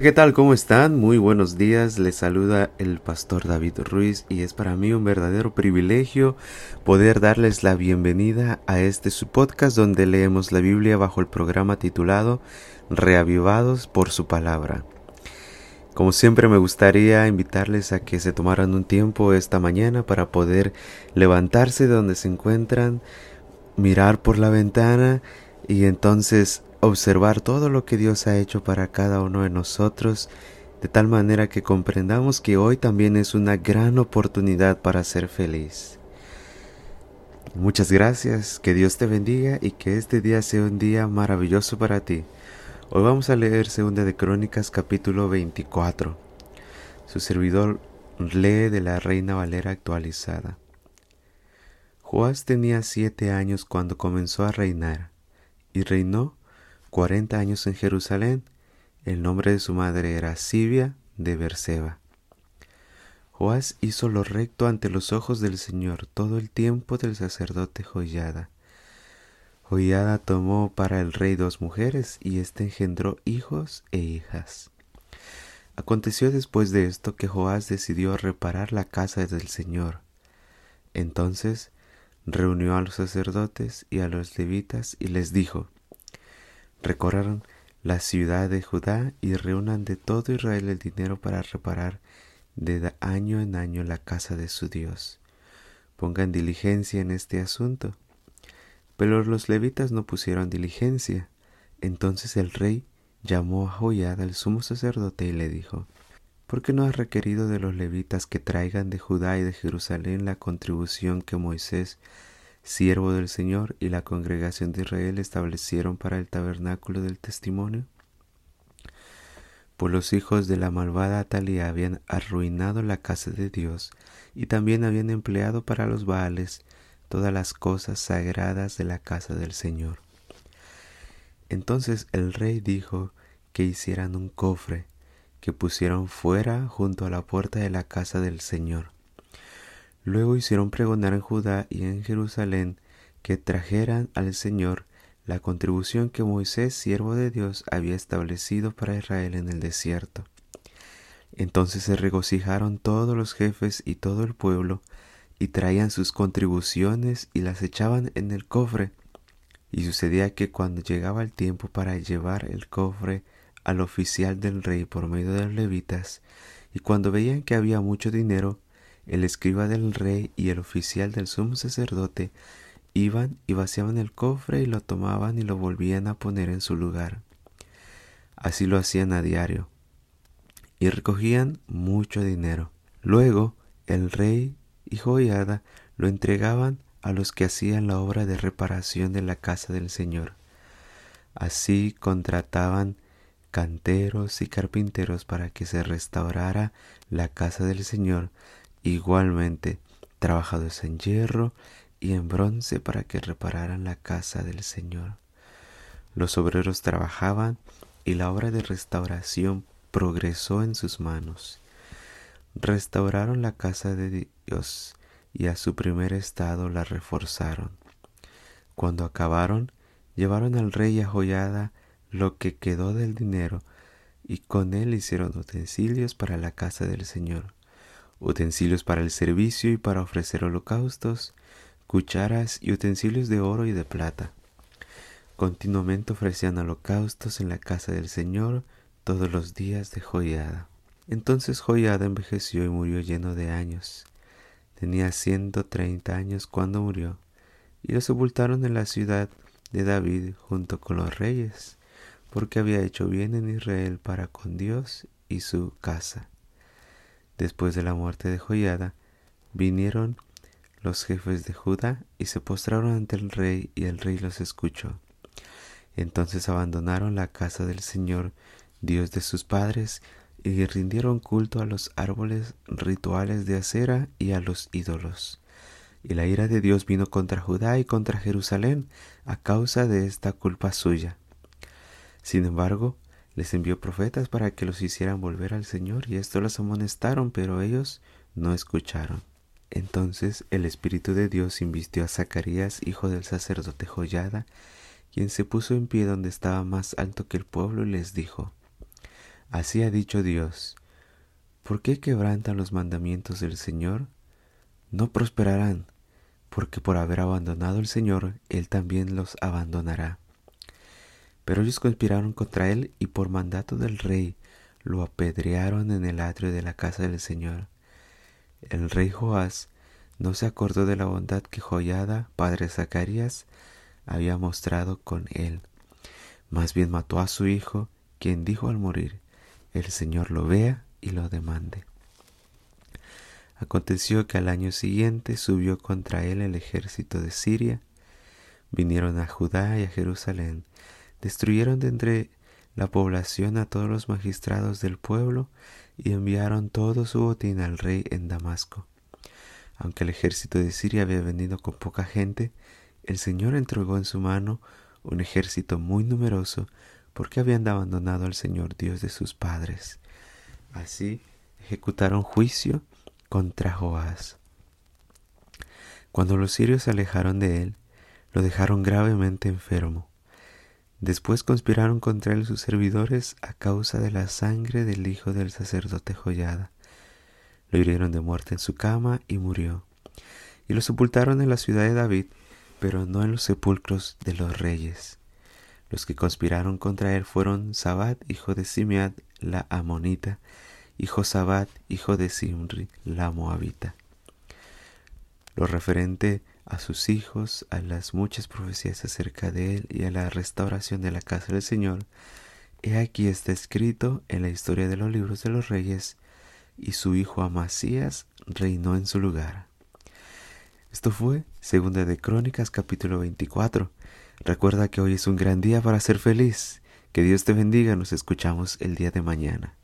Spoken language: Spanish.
¿Qué tal? ¿Cómo están? Muy buenos días. Les saluda el pastor David Ruiz y es para mí un verdadero privilegio poder darles la bienvenida a este su podcast donde leemos la Biblia bajo el programa titulado Reavivados por su palabra. Como siempre me gustaría invitarles a que se tomaran un tiempo esta mañana para poder levantarse de donde se encuentran, mirar por la ventana y entonces observar todo lo que Dios ha hecho para cada uno de nosotros, de tal manera que comprendamos que hoy también es una gran oportunidad para ser feliz. Muchas gracias, que Dios te bendiga y que este día sea un día maravilloso para ti. Hoy vamos a leer Segunda de Crónicas capítulo 24. Su servidor lee de la Reina Valera actualizada. Joás tenía siete años cuando comenzó a reinar, y reinó cuarenta años en Jerusalén. El nombre de su madre era Sibia de Berseba. Joás hizo lo recto ante los ojos del Señor todo el tiempo del sacerdote Joyada. Joyada tomó para el rey dos mujeres y éste engendró hijos e hijas. Aconteció después de esto que Joás decidió reparar la casa del Señor. Entonces reunió a los sacerdotes y a los levitas y les dijo, recorran la ciudad de Judá y reúnan de todo Israel el dinero para reparar de año en año la casa de su Dios. Pongan diligencia en este asunto. Pero los levitas no pusieron diligencia. Entonces el rey llamó a Joyada, el sumo sacerdote, y le dijo, ¿Por qué no has requerido de los levitas que traigan de Judá y de Jerusalén la contribución que Moisés siervo del Señor, y la congregación de Israel establecieron para el tabernáculo del testimonio? Pues los hijos de la malvada Atalía habían arruinado la casa de Dios y también habían empleado para los Baales todas las cosas sagradas de la casa del Señor. Entonces el rey dijo que hicieran un cofre, que pusieron fuera junto a la puerta de la casa del Señor Luego hicieron pregonar en Judá y en Jerusalén que trajeran al Señor la contribución que Moisés, siervo de Dios, había establecido para Israel en el desierto. Entonces se regocijaron todos los jefes y todo el pueblo, y traían sus contribuciones y las echaban en el cofre. Y sucedía que cuando llegaba el tiempo para llevar el cofre al oficial del rey por medio de los levitas, y cuando veían que había mucho dinero, el escriba del rey y el oficial del sumo sacerdote iban y vaciaban el cofre y lo tomaban y lo volvían a poner en su lugar. Así lo hacían a diario. Y recogían mucho dinero. Luego el rey y Joiada lo entregaban a los que hacían la obra de reparación de la casa del Señor. Así contrataban canteros y carpinteros para que se restaurara la casa del Señor igualmente trabajados en hierro y en bronce para que repararan la casa del Señor. Los obreros trabajaban y la obra de restauración progresó en sus manos. Restauraron la casa de Dios y a su primer estado la reforzaron. Cuando acabaron, llevaron al rey a joyada lo que quedó del dinero y con él hicieron utensilios para la casa del Señor utensilios para el servicio y para ofrecer holocaustos, cucharas y utensilios de oro y de plata. Continuamente ofrecían holocaustos en la casa del Señor todos los días de Joiada. Entonces Joiada envejeció y murió lleno de años. Tenía ciento treinta años cuando murió, y lo sepultaron en la ciudad de David junto con los reyes, porque había hecho bien en Israel para con Dios y su casa. Después de la muerte de Joiada, vinieron los jefes de Judá y se postraron ante el rey y el rey los escuchó. Entonces abandonaron la casa del Señor, Dios de sus padres, y rindieron culto a los árboles rituales de acera y a los ídolos. Y la ira de Dios vino contra Judá y contra Jerusalén a causa de esta culpa suya. Sin embargo, les envió profetas para que los hicieran volver al Señor y esto los amonestaron, pero ellos no escucharon. Entonces el Espíritu de Dios invistió a Zacarías, hijo del sacerdote Joyada, quien se puso en pie donde estaba más alto que el pueblo y les dijo, Así ha dicho Dios. ¿Por qué quebrantan los mandamientos del Señor? No prosperarán, porque por haber abandonado al Señor, Él también los abandonará. Pero ellos conspiraron contra Él y por mandato del rey lo apedrearon en el atrio de la casa del Señor. El rey Joás no se acordó de la bondad que Joyada, padre Zacarías, había mostrado con él. Más bien mató a su hijo, quien dijo al morir, el Señor lo vea y lo demande. Aconteció que al año siguiente subió contra él el ejército de Siria, vinieron a Judá y a Jerusalén, destruyeron de entre la población a todos los magistrados del pueblo y enviaron todo su botín al rey en Damasco. Aunque el ejército de Siria había venido con poca gente, el Señor entregó en su mano un ejército muy numeroso porque habían abandonado al Señor Dios de sus padres. Así ejecutaron juicio contra Joás. Cuando los sirios se alejaron de él, lo dejaron gravemente enfermo. Después conspiraron contra él sus servidores a causa de la sangre del hijo del sacerdote Joyada. Lo hirieron de muerte en su cama y murió. Y lo sepultaron en la ciudad de David, pero no en los sepulcros de los reyes. Los que conspiraron contra él fueron Sabat, hijo de Simead, la amonita, y Josabat, hijo de Simri, la moabita. Lo referente a sus hijos, a las muchas profecías acerca de él y a la restauración de la casa del Señor, he aquí está escrito en la historia de los libros de los reyes, y su hijo Amasías reinó en su lugar. Esto fue Segunda de Crónicas capítulo 24. Recuerda que hoy es un gran día para ser feliz. Que Dios te bendiga, nos escuchamos el día de mañana.